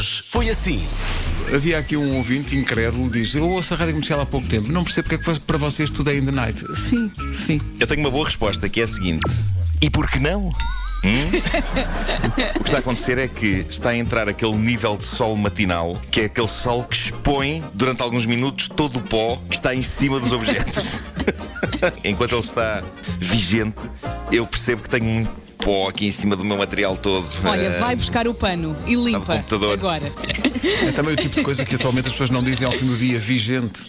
Hoje foi assim. Havia aqui um ouvinte incrédulo diz: Eu ouço a rádio comercial há pouco tempo, não percebo porque é que para vocês tudo é in the night. Sim, sim. Eu tenho uma boa resposta que é a seguinte: E por que não? Hum? o que está a acontecer é que está a entrar aquele nível de sol matinal, que é aquele sol que expõe durante alguns minutos todo o pó que está em cima dos objetos. Enquanto ele está vigente, eu percebo que tenho muito pó aqui em cima do meu material todo. Olha, Eh, vai buscar o pano e limpa computador. agora. É também o tipo de coisa que atualmente as pessoas não dizem ao fim do dia, vigente.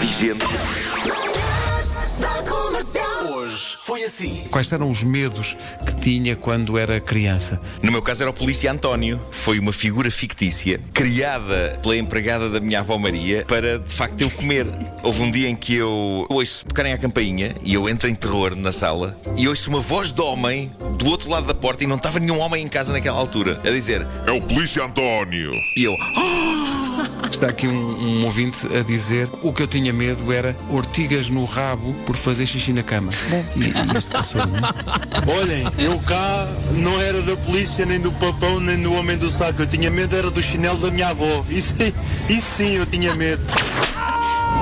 vigente. Hoje foi assim. Quais eram os medos que tinha quando era criança? No meu caso era o polícia António. Foi uma figura fictícia criada pela empregada da minha avó Maria para de facto eu comer. Houve um dia em que eu ouço tocarem a campainha e eu entro em terror na sala e ouço uma voz de homem do outro lado da porta e não estava nenhum homem em casa naquela altura a dizer É o Polícia António. e eu Está aqui um, um ouvinte a dizer: O que eu tinha medo era ortigas no rabo por fazer xixi na cama. Bom, e, e isto passou, não é? Olhem, eu cá não era da polícia, nem do papão, nem do homem do saco. Eu tinha medo era do chinelo da minha avó. Isso, isso sim eu tinha medo.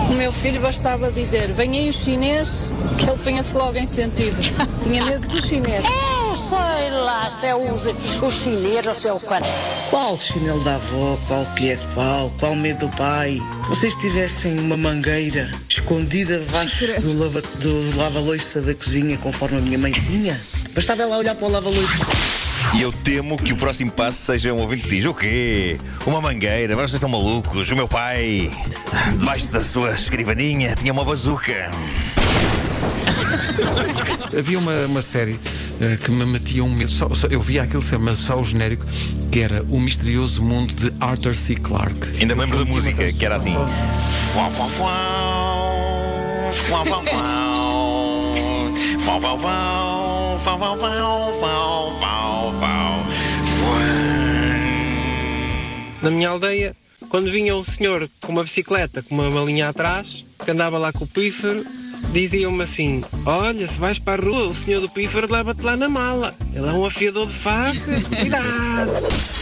O meu filho bastava dizer, vem aí o chinês, que ele punha-se logo em sentido. Tinha medo do chinês. Eu sei lá se é os, os chineses ou se é o cara. Qual chinelo da avó, qual colher de pau, qual medo do pai? Vocês tivessem uma mangueira escondida debaixo do, lava, do lava-loiça da cozinha, conforme a minha mãe tinha? Bastava ela olhar para o lava-loiça. e eu temo que o próximo passo seja um ouvinte que diz: O quê? Uma mangueira? Vocês estão malucos? O meu pai, debaixo da sua escrivaninha, tinha uma bazuca. Havia uma, uma série eh, que me metia um medo. Só- só- eu via aquilo sempre, mas só o genérico, que era O Misterioso Mundo de Arthur C. Clarke. Ainda me lembro da música, que era assim. Na minha aldeia, quando vinha um senhor com uma bicicleta com uma malinha atrás, que andava lá com o pífaro, diziam-me assim: Olha, se vais para a rua, o senhor do pífaro leva-te lá na mala. Ele é um afiador de facas, cuidado.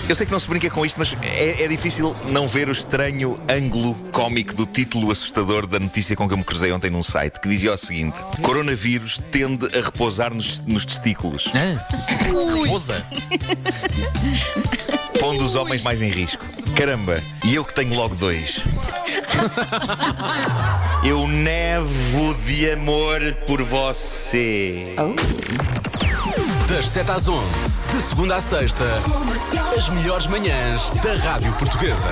Eu sei que não se brinca com isto, mas é, é difícil não ver o estranho ângulo cómico do título assustador da notícia com que eu me cruzei ontem num site, que dizia o seguinte: Coronavírus tende a repousar nos, nos testículos, Pousa. pondo os homens mais em risco. Caramba, e eu que tenho logo dois. Eu nevo de amor por você. Das 7 às 11, de segunda à sexta, as melhores manhãs da Rádio Portuguesa.